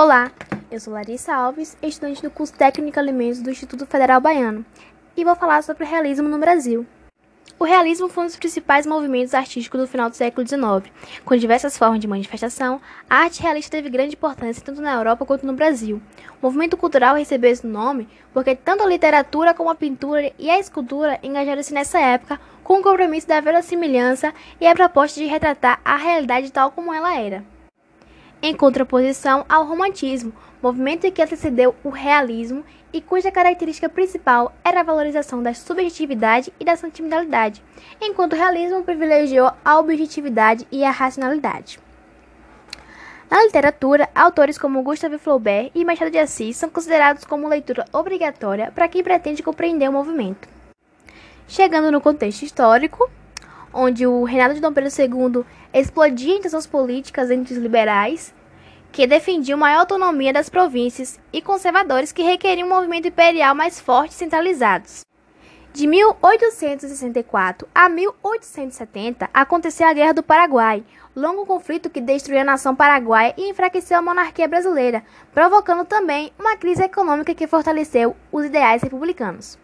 Olá, eu sou Larissa Alves, estudante do curso Técnico Alimentos do Instituto Federal Baiano, e vou falar sobre o realismo no Brasil. O realismo foi um dos principais movimentos artísticos do final do século XIX. Com diversas formas de manifestação, a arte realista teve grande importância tanto na Europa quanto no Brasil. O movimento cultural recebeu esse nome porque tanto a literatura como a pintura e a escultura engajaram-se nessa época com o compromisso da verossimilhança e a proposta de retratar a realidade tal como ela era em contraposição ao romantismo, movimento que antecedeu o realismo e cuja característica principal era a valorização da subjetividade e da sentimentalidade, enquanto o realismo privilegiou a objetividade e a racionalidade. Na literatura, autores como Gustave Flaubert e Machado de Assis são considerados como leitura obrigatória para quem pretende compreender o movimento. Chegando no contexto histórico, onde o reinado de Dom Pedro II explodia em tensões políticas entre os liberais, que defendiam maior autonomia das províncias, e conservadores que requeriam um movimento imperial mais forte e centralizados. De 1864 a 1870 aconteceu a Guerra do Paraguai, longo conflito que destruiu a nação paraguaia e enfraqueceu a monarquia brasileira, provocando também uma crise econômica que fortaleceu os ideais republicanos.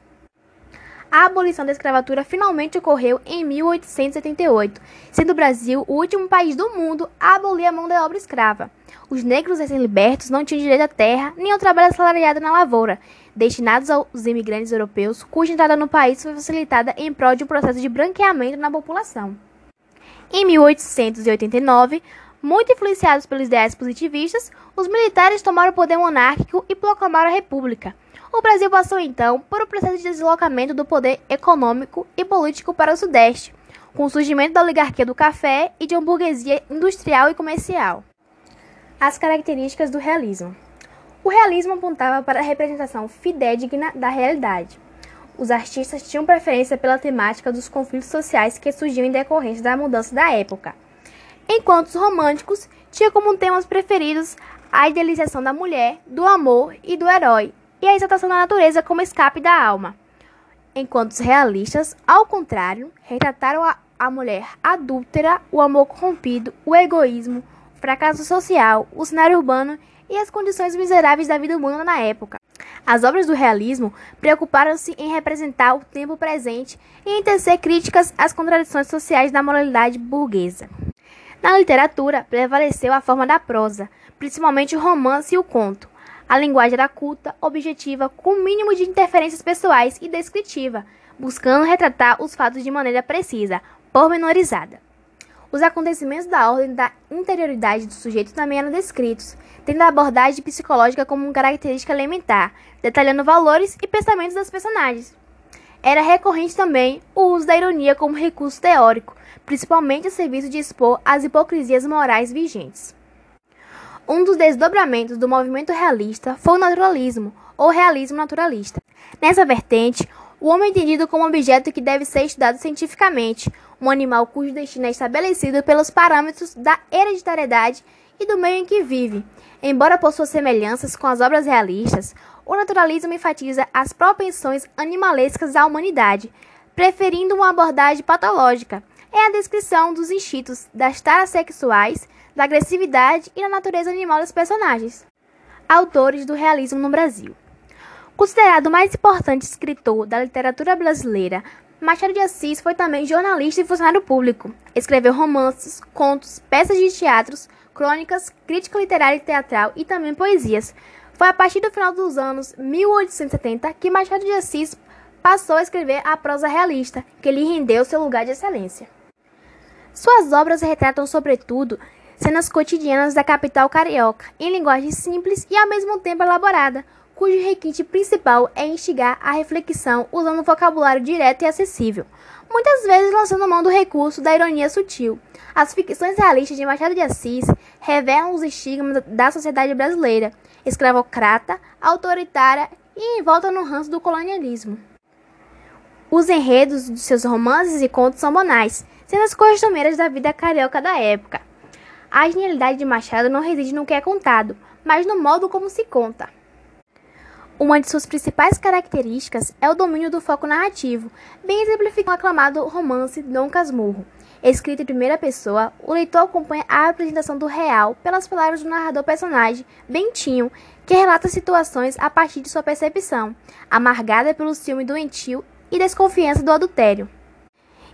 A abolição da escravatura finalmente ocorreu em 1888, sendo o Brasil o último país do mundo a abolir a mão da obra escrava. Os negros recém-libertos não tinham direito à terra nem ao trabalho assalariado na lavoura, destinados aos imigrantes europeus, cuja entrada no país foi facilitada em prol de um processo de branqueamento na população. Em 1889, muito influenciados pelos ideais positivistas, os militares tomaram o poder monárquico e proclamaram a República. O Brasil passou então por um processo de deslocamento do poder econômico e político para o Sudeste, com o surgimento da oligarquia do café e de uma burguesia industrial e comercial. As características do realismo. O realismo apontava para a representação fidedigna da realidade. Os artistas tinham preferência pela temática dos conflitos sociais que surgiam em decorrência da mudança da época, enquanto os românticos tinham como temas preferidos a idealização da mulher, do amor e do herói, e a exaltação da natureza como escape da alma. Enquanto os realistas, ao contrário, retrataram a, a mulher adúltera, o amor corrompido, o egoísmo, o fracasso social, o cenário urbano e as condições miseráveis da vida humana na época. As obras do realismo preocuparam-se em representar o tempo presente e em tecer críticas às contradições sociais da moralidade burguesa. Na literatura, prevaleceu a forma da prosa, principalmente o romance e o conto, a linguagem era culta, objetiva, com o mínimo de interferências pessoais e descritiva, buscando retratar os fatos de maneira precisa, pormenorizada. Os acontecimentos da ordem da interioridade do sujeito também eram descritos, tendo a abordagem psicológica como característica elementar, detalhando valores e pensamentos dos personagens. Era recorrente também o uso da ironia como recurso teórico, principalmente a serviço de expor as hipocrisias morais vigentes. Um dos desdobramentos do movimento realista foi o naturalismo, ou realismo naturalista. Nessa vertente, o homem é entendido como um objeto que deve ser estudado cientificamente, um animal cujo destino é estabelecido pelos parâmetros da hereditariedade e do meio em que vive. Embora possua semelhanças com as obras realistas, o naturalismo enfatiza as propensões animalescas da humanidade, preferindo uma abordagem patológica. É a descrição dos instintos das taras sexuais da agressividade e da natureza animal dos personagens. Autores do realismo no Brasil. Considerado o mais importante escritor da literatura brasileira, Machado de Assis foi também jornalista e funcionário público. Escreveu romances, contos, peças de teatros, crônicas, crítica literária e teatral e também poesias. Foi a partir do final dos anos 1870 que Machado de Assis passou a escrever a prosa realista, que lhe rendeu seu lugar de excelência. Suas obras retratam, sobretudo, cenas cotidianas da capital carioca, em linguagem simples e ao mesmo tempo elaborada, cujo requinte principal é instigar a reflexão usando um vocabulário direto e acessível, muitas vezes lançando mão do recurso da ironia sutil. As ficções realistas de Machado de Assis revelam os estigmas da sociedade brasileira, escravocrata, autoritária e envolta no ranço do colonialismo. Os enredos de seus romances e contos são banais, sendo as costumeiras da vida carioca da época. A genialidade de Machado não reside no que é contado, mas no modo como se conta. Uma de suas principais características é o domínio do foco narrativo, bem exemplificado no aclamado romance Dom Casmurro. Escrito em primeira pessoa, o leitor acompanha a apresentação do real pelas palavras do narrador personagem, Bentinho, que relata situações a partir de sua percepção, amargada pelo ciúme doentio e desconfiança do adultério.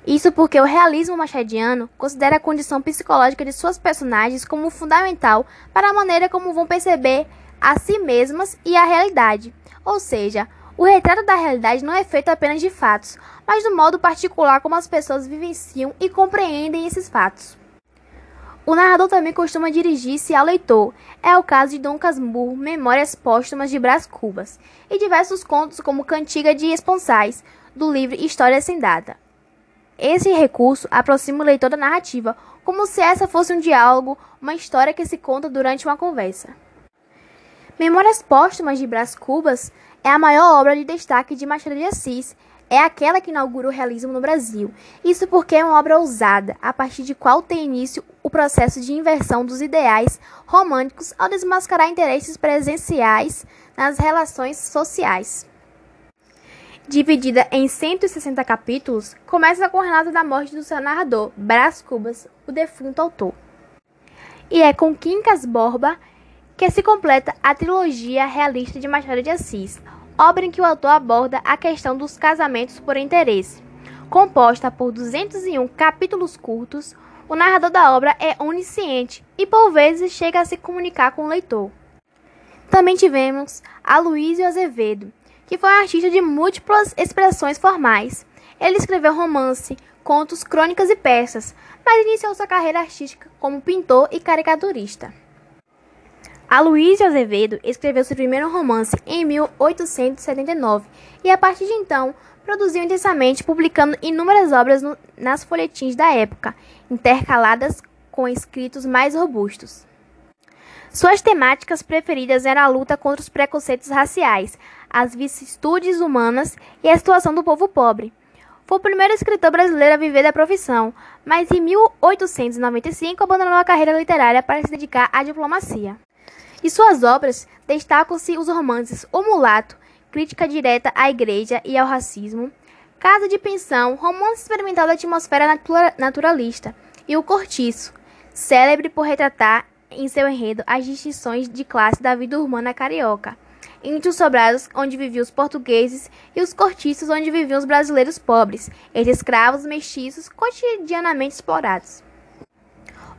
Isso porque o realismo machadiano considera a condição psicológica de suas personagens como fundamental para a maneira como vão perceber a si mesmas e a realidade. Ou seja, o retrato da realidade não é feito apenas de fatos, mas do modo particular como as pessoas vivenciam e compreendem esses fatos. O narrador também costuma dirigir-se ao leitor. É o caso de Dom Casmurro, Memórias Póstumas de Brás Cubas, e diversos contos como Cantiga de Esponsais, do livro História Sem Data. Esse recurso aproxima o leitor da narrativa, como se essa fosse um diálogo, uma história que se conta durante uma conversa. Memórias Póstumas de Brás Cubas é a maior obra de destaque de Machado de Assis. É aquela que inaugura o realismo no Brasil. Isso porque é uma obra ousada, a partir de qual tem início o processo de inversão dos ideais românticos ao desmascarar interesses presenciais nas relações sociais dividida em 160 capítulos, começa com o relato da morte do seu narrador, Brás Cubas, o defunto autor. E é com Quincas Borba que se completa a trilogia realista de Machado de Assis, obra em que o autor aborda a questão dos casamentos por interesse. Composta por 201 capítulos curtos, o narrador da obra é onisciente e por vezes chega a se comunicar com o leitor. Também tivemos Aloysio Azevedo, que foi um artista de múltiplas expressões formais. Ele escreveu romance, contos, crônicas e peças, mas iniciou sua carreira artística como pintor e caricaturista. Aloysio Azevedo escreveu seu primeiro romance em 1879 e, a partir de então, produziu intensamente, publicando inúmeras obras no, nas folhetins da época, intercaladas com escritos mais robustos. Suas temáticas preferidas eram a luta contra os preconceitos raciais, as vicissitudes humanas e a situação do povo pobre. Foi o primeiro escritor brasileiro a viver da profissão, mas em 1895 abandonou a carreira literária para se dedicar à diplomacia. De suas obras destacam-se os romances O Mulato, crítica direta à igreja e ao racismo, Casa de Pensão, romance experimental da atmosfera natura naturalista, e O Cortiço, célebre por retratar em seu enredo as distinções de classe da vida urbana carioca, entre os sobrados onde viviam os portugueses e os cortiços onde viviam os brasileiros pobres, entre escravos mestiços cotidianamente explorados.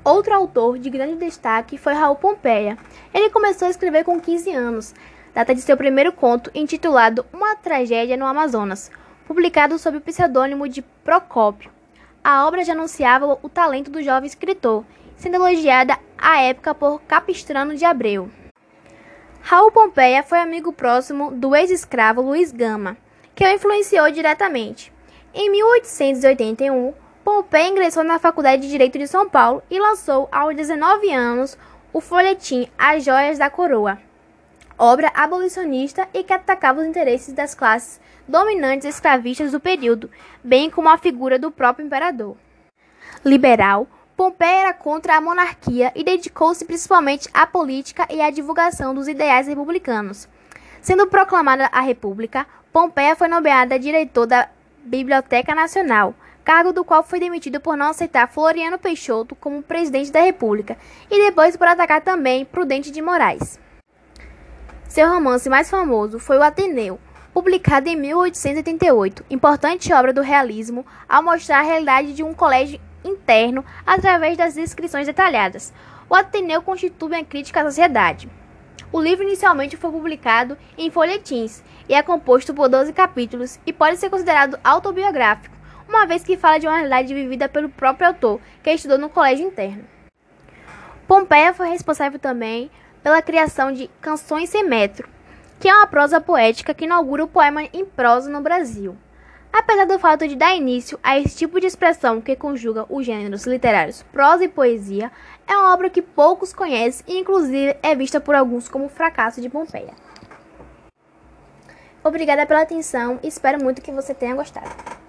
Outro autor de grande destaque foi Raul Pompeia. Ele começou a escrever com 15 anos, data de seu primeiro conto intitulado Uma Tragédia no Amazonas, publicado sob o pseudônimo de Procópio. A obra já anunciava o talento do jovem escritor sendo elogiada à época por Capistrano de Abreu. Raul Pompeia foi amigo próximo do ex-escravo Luiz Gama, que o influenciou diretamente. Em 1881, Pompeia ingressou na Faculdade de Direito de São Paulo e lançou, aos 19 anos, o folhetim As Joias da Coroa, obra abolicionista e que atacava os interesses das classes dominantes escravistas do período, bem como a figura do próprio imperador. Liberal, Pompeia era contra a monarquia e dedicou-se principalmente à política e à divulgação dos ideais republicanos. Sendo proclamada a República, Pompeia foi nomeada diretor da Biblioteca Nacional, cargo do qual foi demitido por não aceitar Floriano Peixoto como presidente da República e depois por atacar também Prudente de Moraes. Seu romance mais famoso foi O Ateneu, publicado em 1888, importante obra do realismo ao mostrar a realidade de um colégio interno através das descrições detalhadas. O Ateneu constitui uma crítica à sociedade. O livro inicialmente foi publicado em folhetins e é composto por 12 capítulos e pode ser considerado autobiográfico, uma vez que fala de uma realidade vivida pelo próprio autor, que estudou no colégio interno. Pompeia foi responsável também pela criação de Canções Sem Metro, que é uma prosa poética que inaugura o poema em prosa no Brasil. Apesar do fato de dar início a esse tipo de expressão que conjuga os gêneros literários prosa e poesia, é uma obra que poucos conhecem e, inclusive, é vista por alguns como fracasso de Pompeia. Obrigada pela atenção e espero muito que você tenha gostado.